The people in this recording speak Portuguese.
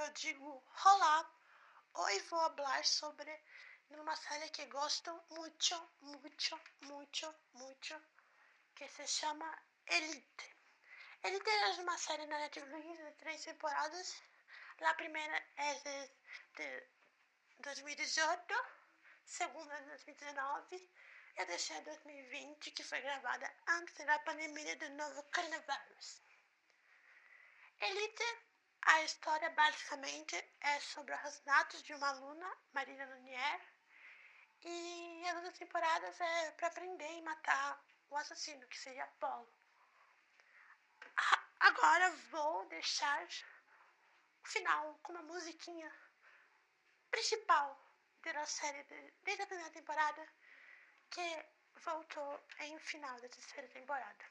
eu digo olá. Hoje vou falar sobre uma série que gosto muito, muito, muito, muito, que se chama Elite. Elite é uma série na Netflix de três temporadas. A primeira é de, de 2018, a segunda de 2019 e a terceira de 2020, que foi gravada antes da pandemia do novo coronavírus. Elite a história basicamente é sobre os assassinatos de uma aluna, Marina Lunier, e as outras temporadas é para prender e matar o assassino, que seria Apolo. Agora vou deixar o final com uma musiquinha principal da série desde a primeira temporada, que voltou em final da terceira temporada.